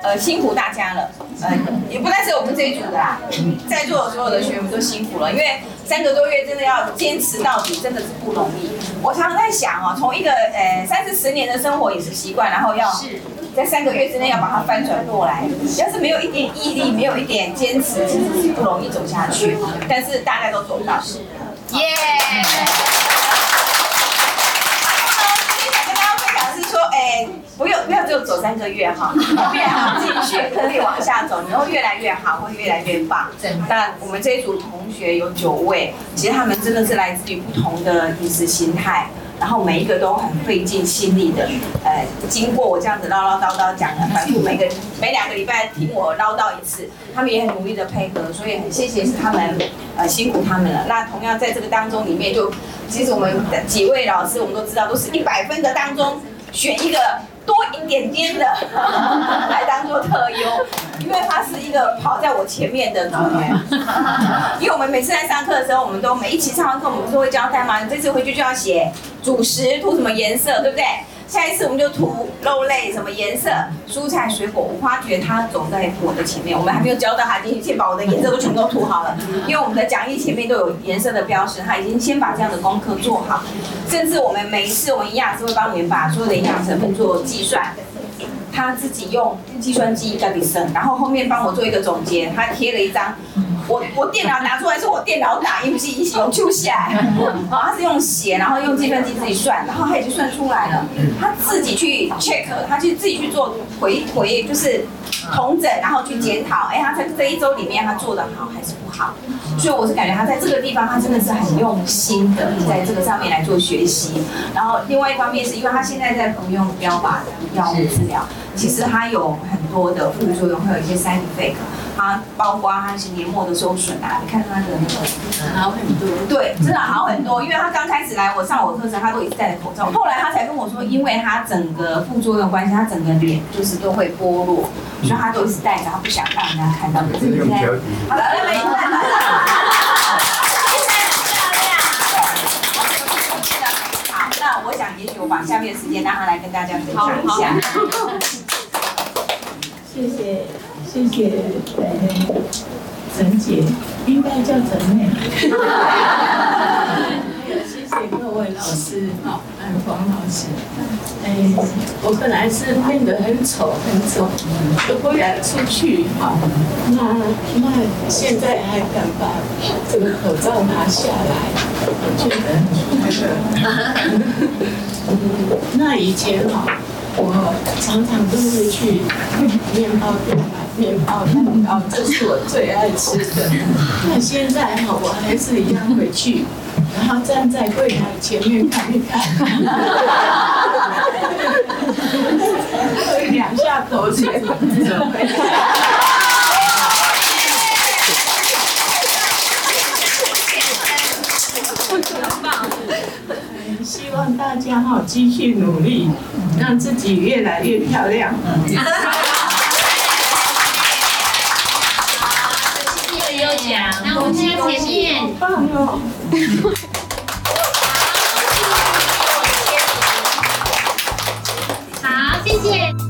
呃，辛苦大家了，呃，也不单是我们这一组的啦，在座所有的学员们都辛苦了，因为三个多月真的要坚持到底，真的是不容易。我常常在想哦，从一个呃三四十年的生活饮食习惯，然后要在三个月之内要把它翻转过来，要是没有一点毅力，没有一点坚持，其实是不容易走下去。但是大家都做到，耶！不用，不要只有走三个月哈，后面还继续可以往下走，你会越来越好，会越来越棒。但我们这一组同学有九位，其实他们真的是来自于不同的饮食形态，然后每一个都很费尽心力的。呃，经过我这样子唠唠叨叨讲了，反复每个每两个礼拜听我唠叨一次，他们也很努力的配合，所以很谢谢是他们，呃，辛苦他们了。那同样在这个当中里面，就其实我们的几位老师，我们都知道都是一百分的当中选一个。多一点点的 来当做特优，因为他是一个跑在我前面的组员。因为我们每次在上课的时候，我们都每一期上完课，我们不是会交代吗。你这次回去就要写主食涂什么颜色，对不对？下一次我们就涂肉类什么颜色，蔬菜水果。我发觉他走在我的前面，我们还没有教到他，已经先把我的颜色都全部都涂好了。因为我们的讲义前面都有颜色的标识，他已经先把这样的功课做好。甚至我们每一次我们营养师会帮你们把所有的营养成分做计算，他自己用计算机在里生，然后后面帮我做一个总结，他贴了一张。我我电脑拿出来是我电脑打，因为是一起用记下来。好，他是用写，然后用计算机自己算，然后他已经算出来了。他自己去 check，他去自己去做回回，就是同诊，然后去检讨。哎，他在这一周里面他做的好还是不好？所以我是感觉他在这个地方，他真的是很用心的，在这个上面来做学习。然后另外一方面是因为他现在在服用标靶的药物治疗，其实他有很多的副作用，会有一些 side effect。它包括它是年末的受损啊，你看它的那个好很多，对，真的好很多。因为他刚开始来我上我课程，他都一直戴着口罩，后来他才跟我说，因为他整个副作用关系，他整个脸就是都会剥落，所以他都一直戴着，他不想让人家看到。可是现在，好了，来来来来好，那我想，也许我把下面的时间让他来跟大家分享一下。谢谢。谢谢，陈姐，应该叫陈妹。谢谢各位老师，好，安芳老师。哎，我本来是变得很丑很丑，都不敢出去，好，那那现在还敢把这个口罩拿下来，我觉得那个，那以前哈，我常常都会去面包店买。面包蛋糕，这是我最爱吃的。那现在哈，我还是一样回去，然后站在柜台前面看一看，两下口水，准备。希大家好，继续努力，让自己越来越漂亮。好，那我前面。好，谢谢。